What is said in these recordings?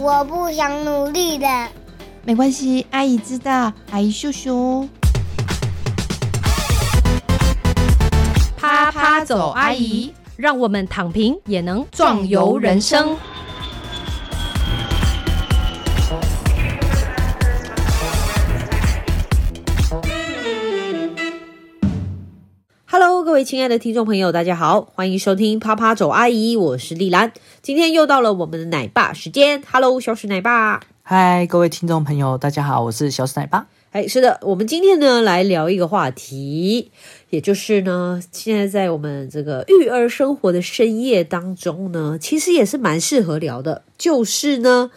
我不想努力的。没关系，阿姨知道，阿姨秀秀。啪啪走，阿姨，让我们躺平也能壮游人生。位亲爱的听众朋友，大家好，欢迎收听啪啪走阿姨，我是丽兰。今天又到了我们的奶爸时间，Hello，小史奶爸。嗨，各位听众朋友，大家好，我是小史奶爸。哎，是的，我们今天呢来聊一个话题，也就是呢，现在在我们这个育儿生活的深夜当中呢，其实也是蛮适合聊的，就是呢，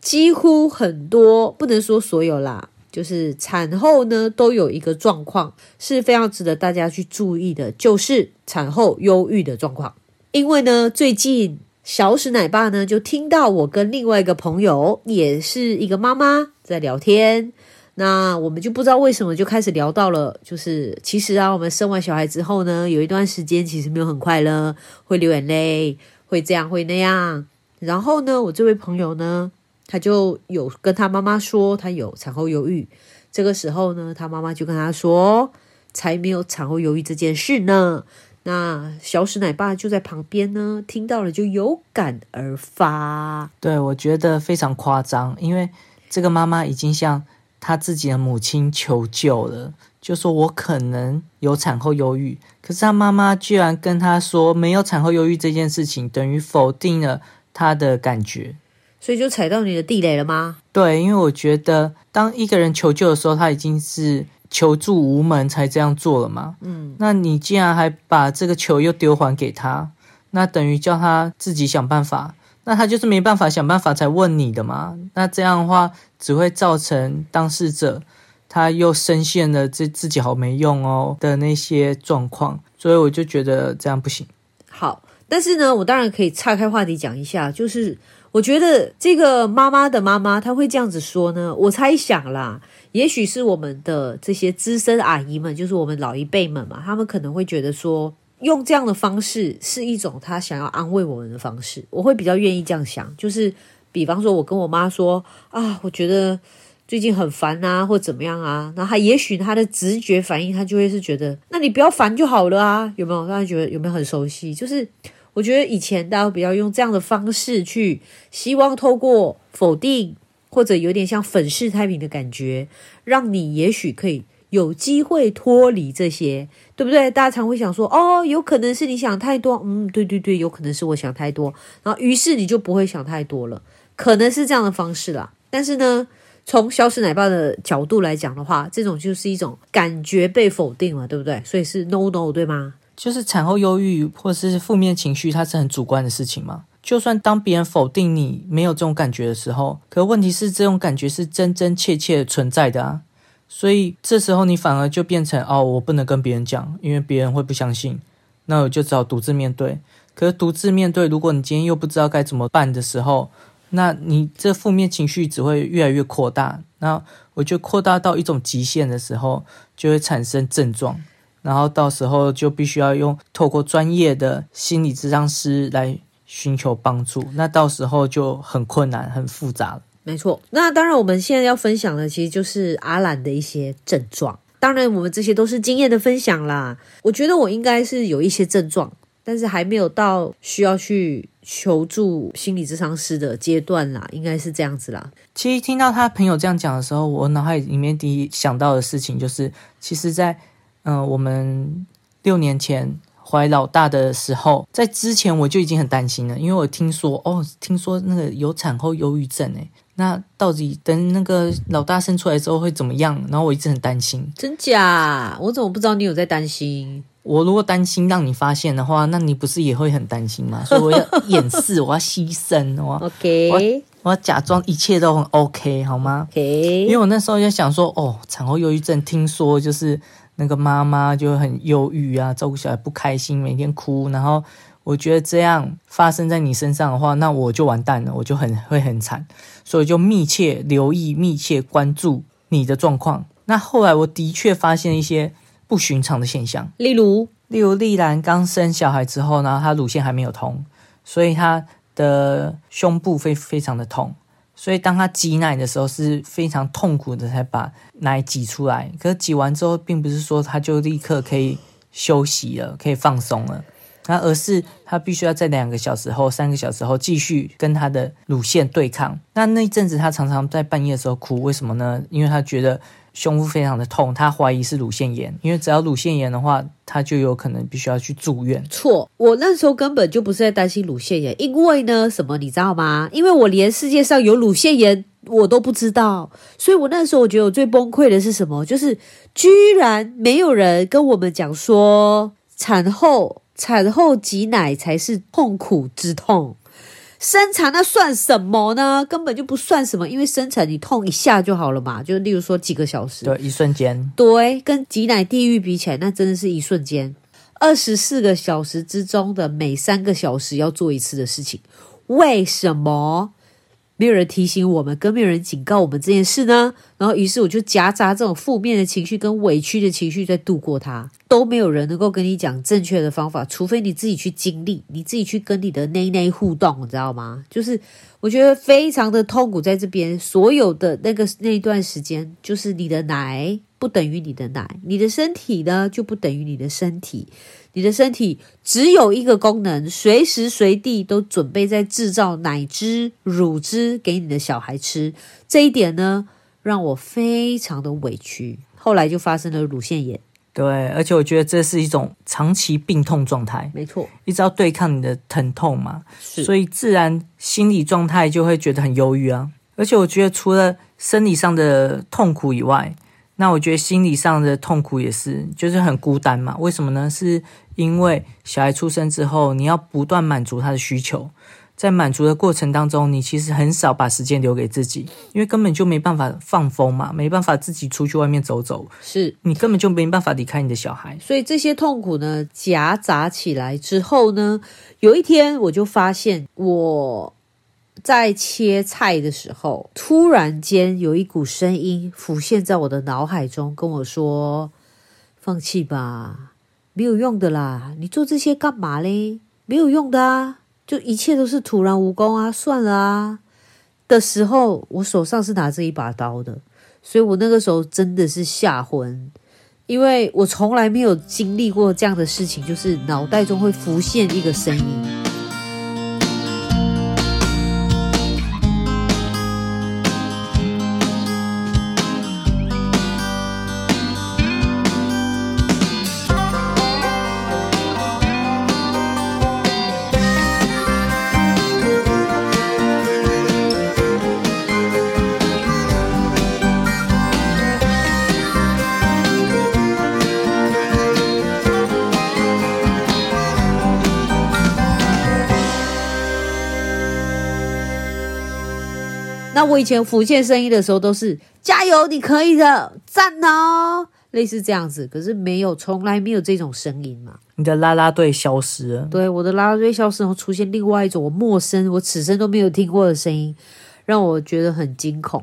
几乎很多不能说所有啦，就是产后呢都有一个状况是非常值得大家去注意的，就是产后忧郁的状况。因为呢，最近小史奶爸呢就听到我跟另外一个朋友，也是一个妈妈在聊天。那我们就不知道为什么就开始聊到了，就是其实啊，我们生完小孩之后呢，有一段时间其实没有很快乐，会流眼泪，会这样会那样。然后呢，我这位朋友呢，他就有跟他妈妈说他有产后忧郁。这个时候呢，他妈妈就跟他说，才没有产后忧郁这件事呢。那小史奶爸就在旁边呢，听到了就有感而发。对我觉得非常夸张，因为这个妈妈已经向他自己的母亲求救了，就说我可能有产后忧郁，可是他妈妈居然跟他说没有产后忧郁这件事情，等于否定了他的感觉，所以就踩到你的地雷了吗？对，因为我觉得当一个人求救的时候，他已经是求助无门才这样做了嘛。嗯，那你既然还把这个球又丢还给他，那等于叫他自己想办法。那他就是没办法想办法才问你的嘛？那这样的话只会造成当事者他又深陷了这自己好没用哦的那些状况，所以我就觉得这样不行。好，但是呢，我当然可以岔开话题讲一下，就是我觉得这个妈妈的妈妈她会这样子说呢，我猜想啦，也许是我们的这些资深阿姨们，就是我们老一辈们嘛，他们可能会觉得说。用这样的方式是一种他想要安慰我们的方式，我会比较愿意这样想。就是比方说，我跟我妈说啊，我觉得最近很烦啊，或怎么样啊，那他也许他的直觉反应，他就会是觉得，那你不要烦就好了啊，有没有？大家觉得有没有很熟悉？就是我觉得以前大家比较用这样的方式去，希望透过否定或者有点像粉饰太平的感觉，让你也许可以。有机会脱离这些，对不对？大家常会想说，哦，有可能是你想太多，嗯，对对对，有可能是我想太多，然后于是你就不会想太多了，可能是这样的方式啦。但是呢，从消失奶爸的角度来讲的话，这种就是一种感觉被否定了，对不对？所以是 no no 对吗？就是产后忧郁或是负面情绪，它是很主观的事情嘛。就算当别人否定你没有这种感觉的时候，可问题是这种感觉是真真切切存在的啊。所以这时候你反而就变成哦，我不能跟别人讲，因为别人会不相信，那我就只好独自面对。可是独自面对，如果你今天又不知道该怎么办的时候，那你这负面情绪只会越来越扩大。那我就扩大到一种极限的时候，就会产生症状，然后到时候就必须要用透过专业的心理咨商师来寻求帮助。那到时候就很困难、很复杂了。没错，那当然，我们现在要分享的其实就是阿兰的一些症状。当然，我们这些都是经验的分享啦。我觉得我应该是有一些症状，但是还没有到需要去求助心理咨商师的阶段啦，应该是这样子啦。其实听到他朋友这样讲的时候，我脑海里面第一想到的事情就是，其实，在嗯，我们六年前怀老大的时候，在之前我就已经很担心了，因为我听说哦，听说那个有产后忧郁症诶。那到底等那个老大生出来之后会怎么样？然后我一直很担心，真假？我怎么不知道你有在担心？我如果担心让你发现的话，那你不是也会很担心吗？所以我要掩饰，我要牺牲，我 OK，我要假装一切都很 OK，好吗？OK，因为我那时候就想说，哦，产后忧郁症，听说就是那个妈妈就很忧郁啊，照顾小孩不开心，每天哭，然后。我觉得这样发生在你身上的话，那我就完蛋了，我就很会很惨，所以就密切留意、密切关注你的状况。那后来我的确发现一些不寻常的现象，例如，例如丽兰刚生小孩之后呢，她乳腺还没有通，所以她的胸部非非常的痛，所以当她挤奶的时候是非常痛苦的，才把奶挤出来。可是挤完之后，并不是说她就立刻可以休息了，可以放松了，那而是她必须要在两个小时后、三个小时后继续跟她的乳腺对抗。那那一阵子，她常常在半夜的时候哭，为什么呢？因为她觉得。胸部非常的痛，他怀疑是乳腺炎，因为只要乳腺炎的话，他就有可能必须要去住院。错，我那时候根本就不是在担心乳腺炎，因为呢，什么你知道吗？因为我连世界上有乳腺炎我都不知道，所以我那时候我觉得我最崩溃的是什么？就是居然没有人跟我们讲说，产后产后挤奶才是痛苦之痛。生产那算什么呢？根本就不算什么，因为生产你痛一下就好了嘛。就例如说几个小时，对，一瞬间，对，跟挤奶地狱比起来，那真的是一瞬间。二十四个小时之中的每三个小时要做一次的事情，为什么？没有人提醒我们，更没有人警告我们这件事呢。然后，于是我就夹杂这种负面的情绪跟委屈的情绪在度过它，都没有人能够跟你讲正确的方法，除非你自己去经历，你自己去跟你的内内互动，你知道吗？就是我觉得非常的痛苦，在这边所有的那个那一段时间，就是你的奶不等于你的奶，你的身体呢就不等于你的身体。你的身体只有一个功能，随时随地都准备在制造奶汁、乳汁给你的小孩吃。这一点呢，让我非常的委屈。后来就发生了乳腺炎。对，而且我觉得这是一种长期病痛状态。没错，一直要对抗你的疼痛嘛，是所以自然心理状态就会觉得很忧郁啊。而且我觉得除了生理上的痛苦以外，那我觉得心理上的痛苦也是，就是很孤单嘛。为什么呢？是因为小孩出生之后，你要不断满足他的需求，在满足的过程当中，你其实很少把时间留给自己，因为根本就没办法放风嘛，没办法自己出去外面走走，是。你根本就没办法离开你的小孩。所以这些痛苦呢，夹杂起来之后呢，有一天我就发现我在切菜的时候，突然间有一股声音浮现在我的脑海中，跟我说：“放弃吧，没有用的啦，你做这些干嘛嘞？没有用的啊，就一切都是徒然无功啊，算了啊。”的时候，我手上是拿着一把刀的，所以我那个时候真的是吓昏。因为我从来没有经历过这样的事情，就是脑袋中会浮现一个声音。那我以前浮现声音的时候，都是加油，你可以的，赞哦，类似这样子。可是没有，从来没有这种声音嘛。你的啦啦队消失了，对，我的啦啦队消失然后，出现另外一种我陌生、我此生都没有听过的声音，让我觉得很惊恐。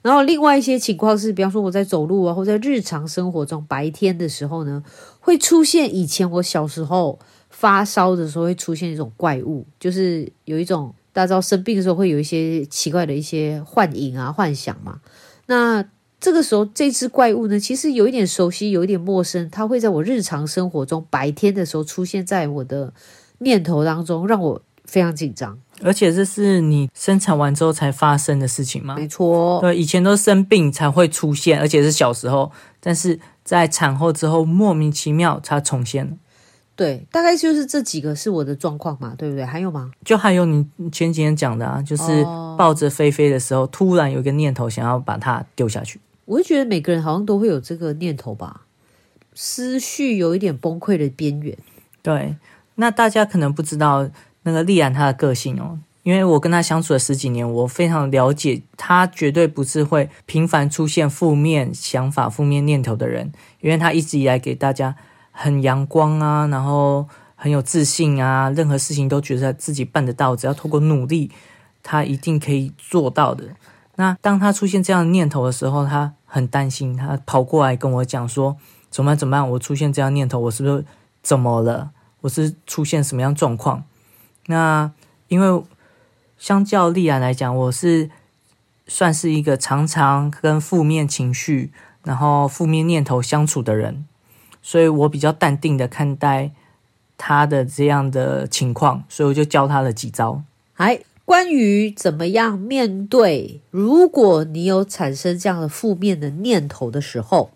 然后另外一些情况是，比方说我在走路啊，或在日常生活中白天的时候呢，会出现以前我小时候发烧的时候会出现一种怪物，就是有一种大家知道生病的时候会有一些奇怪的一些幻影啊、幻想嘛。那这个时候这只怪物呢，其实有一点熟悉，有一点陌生，它会在我日常生活中白天的时候出现在我的念头当中，让我非常紧张。而且这是你生产完之后才发生的事情吗？没错，对，以前都生病才会出现，而且是小时候，但是在产后之后莫名其妙它重现了。对，大概就是这几个是我的状况嘛，对不对？还有吗？就还有你前几天讲的啊，就是哦抱着菲菲的时候，突然有一个念头想要把它丢下去。我就觉得每个人好像都会有这个念头吧，思绪有一点崩溃的边缘。对，那大家可能不知道那个丽安她的个性哦，因为我跟她相处了十几年，我非常了解她，绝对不是会频繁出现负面想法、负面念头的人，因为她一直以来给大家很阳光啊，然后很有自信啊，任何事情都觉得自己办得到，只要透过努力，他一定可以做到的。那当他出现这样念头的时候，他很担心，他跑过来跟我讲说：“怎么办？怎么办？我出现这样念头，我是不是怎么了？我是出现什么样状况？”那因为相较丽安来讲，我是算是一个常常跟负面情绪，然后负面念头相处的人，所以我比较淡定的看待他的这样的情况，所以我就教他了几招。哎，关于怎么样面对，如果你有产生这样的负面的念头的时候，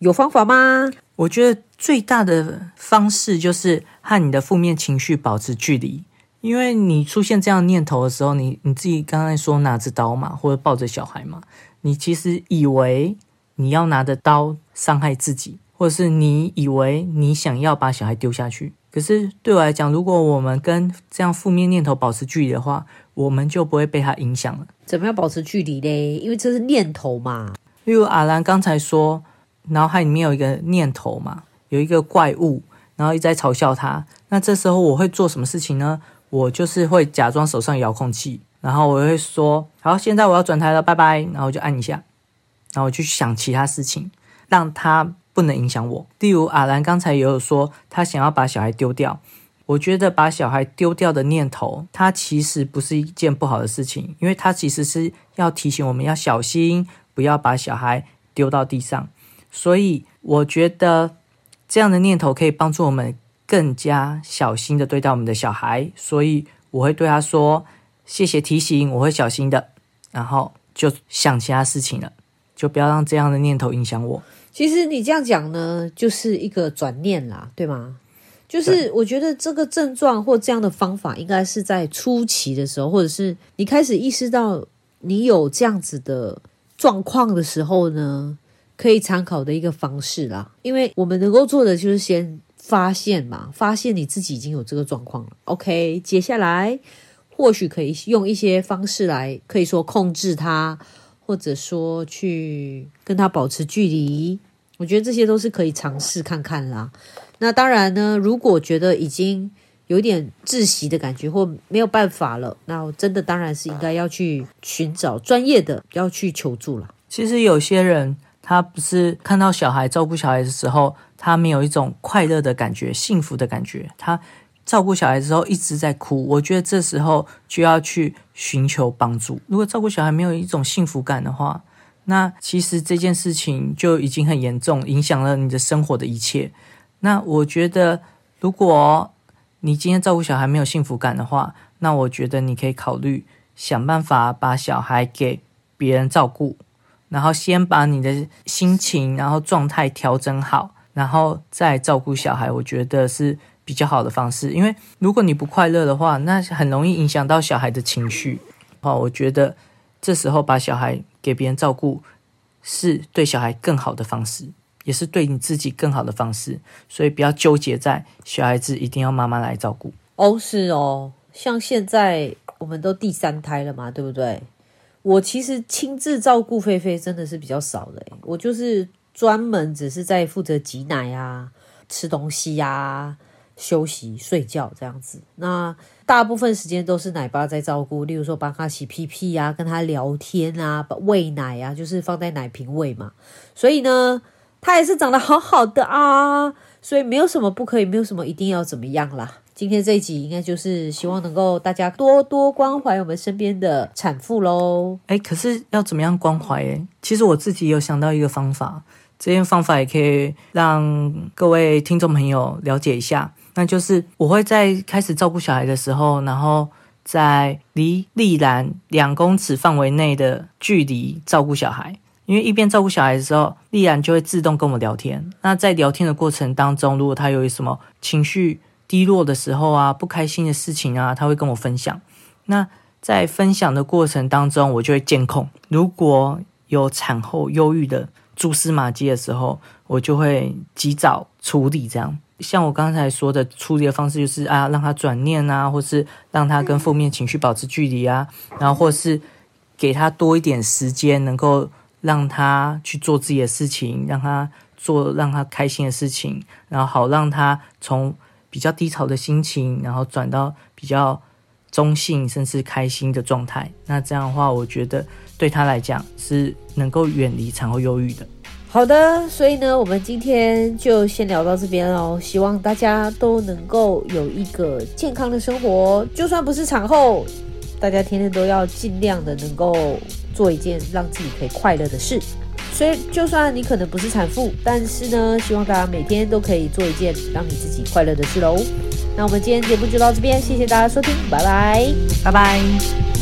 有方法吗？我觉得最大的方式就是和你的负面情绪保持距离，因为你出现这样念头的时候，你你自己刚才说拿着刀嘛，或者抱着小孩嘛，你其实以为你要拿着刀伤害自己，或者是你以为你想要把小孩丢下去。可是对我来讲，如果我们跟这样负面念头保持距离的话，我们就不会被它影响了。怎么样保持距离嘞？因为这是念头嘛。例如阿兰刚才说。脑海里面有一个念头嘛，有一个怪物，然后一直在嘲笑他。那这时候我会做什么事情呢？我就是会假装手上遥控器，然后我会说：“好，现在我要转台了，拜拜。”然后就按一下，然后我去想其他事情，让他不能影响我。例如阿兰刚才也有说，他想要把小孩丢掉。我觉得把小孩丢掉的念头，它其实不是一件不好的事情，因为它其实是要提醒我们要小心，不要把小孩丢到地上。所以我觉得这样的念头可以帮助我们更加小心的对待我们的小孩。所以我会对他说：“谢谢提醒，我会小心的。”然后就想其他事情了，就不要让这样的念头影响我。其实你这样讲呢，就是一个转念啦，对吗？就是我觉得这个症状或这样的方法，应该是在初期的时候，或者是你开始意识到你有这样子的状况的时候呢。可以参考的一个方式啦，因为我们能够做的就是先发现嘛，发现你自己已经有这个状况了。OK，接下来或许可以用一些方式来，可以说控制它，或者说去跟它保持距离。我觉得这些都是可以尝试看看啦。那当然呢，如果觉得已经有点窒息的感觉或没有办法了，那真的当然是应该要去寻找专业的，要去求助了。其实有些人。他不是看到小孩照顾小孩的时候，他没有一种快乐的感觉、幸福的感觉。他照顾小孩的时候一直在哭，我觉得这时候就要去寻求帮助。如果照顾小孩没有一种幸福感的话，那其实这件事情就已经很严重，影响了你的生活的一切。那我觉得，如果你今天照顾小孩没有幸福感的话，那我觉得你可以考虑想办法把小孩给别人照顾。然后先把你的心情，然后状态调整好，然后再照顾小孩，我觉得是比较好的方式。因为如果你不快乐的话，那很容易影响到小孩的情绪。哦，我觉得这时候把小孩给别人照顾，是对小孩更好的方式，也是对你自己更好的方式。所以不要纠结在小孩子一定要妈妈来照顾。哦，是哦，像现在我们都第三胎了嘛，对不对？我其实亲自照顾菲菲真的是比较少的，我就是专门只是在负责挤奶啊、吃东西呀、休息、睡觉这样子。那大部分时间都是奶爸在照顾，例如说帮他洗屁屁呀、跟他聊天啊、喂奶啊，就是放在奶瓶喂嘛。所以呢，他也是长得好好的啊，所以没有什么不可以，没有什么一定要怎么样啦。今天这一集应该就是希望能够大家多多关怀我们身边的产妇喽。哎，可是要怎么样关怀？哎，其实我自己有想到一个方法，这件方法也可以让各位听众朋友了解一下。那就是我会在开始照顾小孩的时候，然后在离丽兰两公尺范围内的距离照顾小孩，因为一边照顾小孩的时候，丽兰就会自动跟我聊天。那在聊天的过程当中，如果他有什么情绪，低落的时候啊，不开心的事情啊，他会跟我分享。那在分享的过程当中，我就会监控。如果有产后忧郁的蛛丝马迹的时候，我就会及早处理。这样，像我刚才说的处理的方式，就是啊，让他转念啊，或是让他跟负面情绪保持距离啊，然后或是给他多一点时间，能够让他去做自己的事情，让他做让他开心的事情，然后好让他从。比较低潮的心情，然后转到比较中性甚至开心的状态。那这样的话，我觉得对他来讲是能够远离产后忧郁的。好的，所以呢，我们今天就先聊到这边哦。希望大家都能够有一个健康的生活，就算不是产后，大家天天都要尽量的能够做一件让自己可以快乐的事。所以，就算你可能不是产妇，但是呢，希望大家每天都可以做一件让你自己快乐的事喽。那我们今天节目就到这边，谢谢大家收听，拜拜。拜拜。